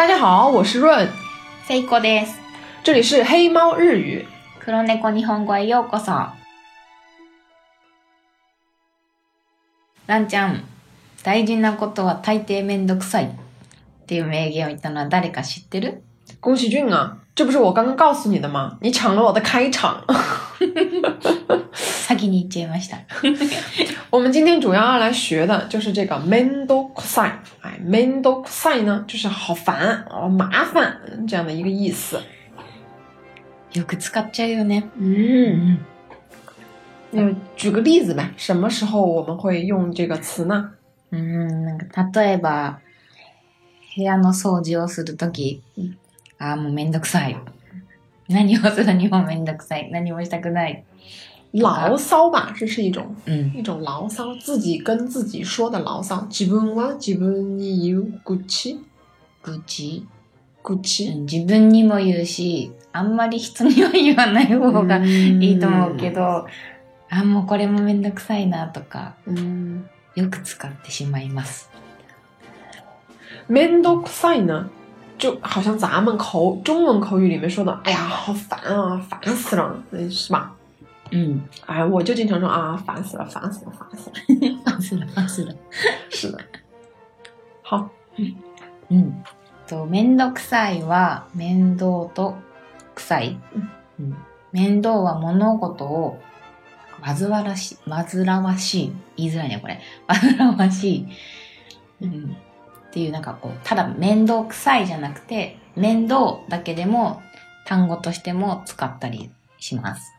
大家好，我是润。せこです。这里是黑猫日语。黒猫日本語へようこそ。ランちゃん、大事なことは大抵面倒くさいっていう名言を言ったのは誰か知ってる？宫崎骏啊，这不是我刚刚告诉你的吗？你抢了我的开场。先に言っちゃいました。我们今天主要要来学的就是这个 “mendo 哎，“mendo 呢，就是好烦、哦麻烦这样的一个意思。よく使っちゃうよね。嗯。那举个例子呗，什么时候我们会用这个词呢？嗯，なん例えば部屋の掃除をするとき、ああもうめんくさい。何をするにもめんくさい。何もしたくない。牢骚吧，这是一种，一种牢骚，自己跟自己说的牢骚。基本我基本你有骨气，骨气，骨气。基本你没有言あんまり人には言わない方がいいと思うけど、あもうこれもめんどくさいなとか、よく使ってしまいます。めんどくさいな，就好像咱们口中文口语里面说的，哎呀，好烦啊，烦死了，是吧？嗯，哎，我就经常说啊，烦死了，烦死了，烦死了，烦死了，烦死了。是的。好。うん。と、面倒くさいは面倒と臭い。うん。面倒は物事を煩わしい、煩わしい。言いづらいね、これ。煩わしい。うん。っていうなんかこう、ただ面倒くさいじゃなくて、面倒だけでも単語としても使ったりします。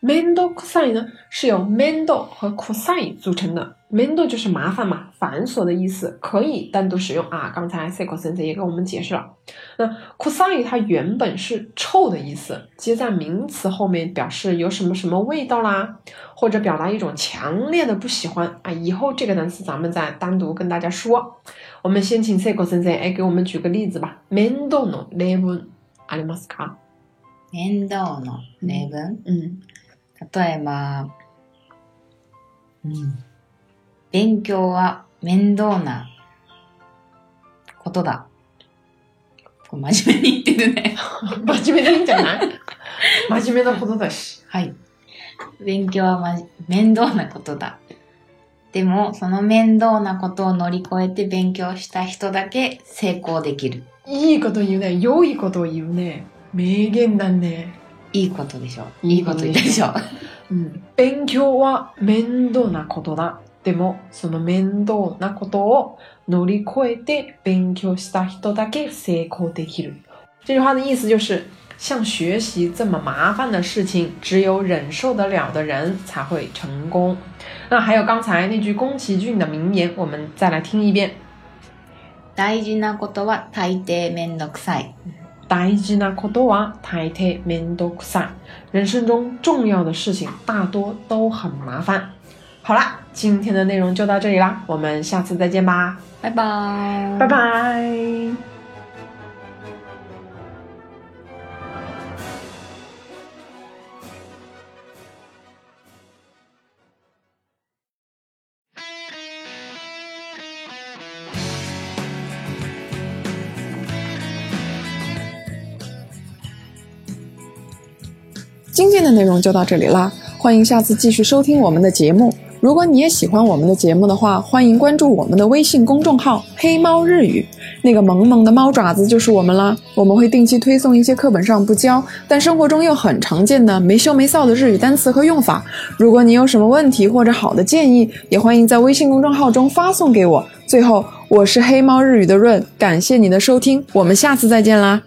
Mendocosine 呢，是由 m e n d o 和 cosine 组成的。m e n d o 就是麻烦嘛，繁琐的意思，可以单独使用啊。刚才 Seiko s n e 也跟我们解释了。那 cosine 它原本是臭的意思，接在名词后面表示有什么什么味道啦，或者表达一种强烈的不喜欢啊。以后这个单词咱们再单独跟大家说。我们先请 Seiko s e n e 哎给我们举个例子吧。m e n d o a v e n ありますか m e n d o leven，嗯。例えば、うん、勉強は面倒なことだ。真面目に言ってるね。真面目でいいんじゃない 真面目なことだし。はい。勉強は、ま、面倒なことだ。でも、その面倒なことを乗り越えて勉強した人だけ成功できる。いいこと言うね。良いことを言うね。名言だね。いいことでしょいいこと言ったでしょ、うん、勉強は面倒なことだでもその面倒なことを乗り越えて勉強した人だけ成功できる这句话的意思就是像学习这么麻烦的事情，只有忍受得了的人才会成功。那还有刚才那句宫崎骏的名言，我们再来听一遍。大事なことは大抵面倒くさい。大事なこ可多啊，太面倒くさい。人生中重要的事情大多都很麻烦。好啦，今天的内容就到这里啦，我们下次再见吧，拜拜，拜拜。今天的内容就到这里啦，欢迎下次继续收听我们的节目。如果你也喜欢我们的节目的话，欢迎关注我们的微信公众号“黑猫日语”，那个萌萌的猫爪子就是我们啦。我们会定期推送一些课本上不教但生活中又很常见的没羞没臊的日语单词和用法。如果你有什么问题或者好的建议，也欢迎在微信公众号中发送给我。最后，我是黑猫日语的润，感谢你的收听，我们下次再见啦。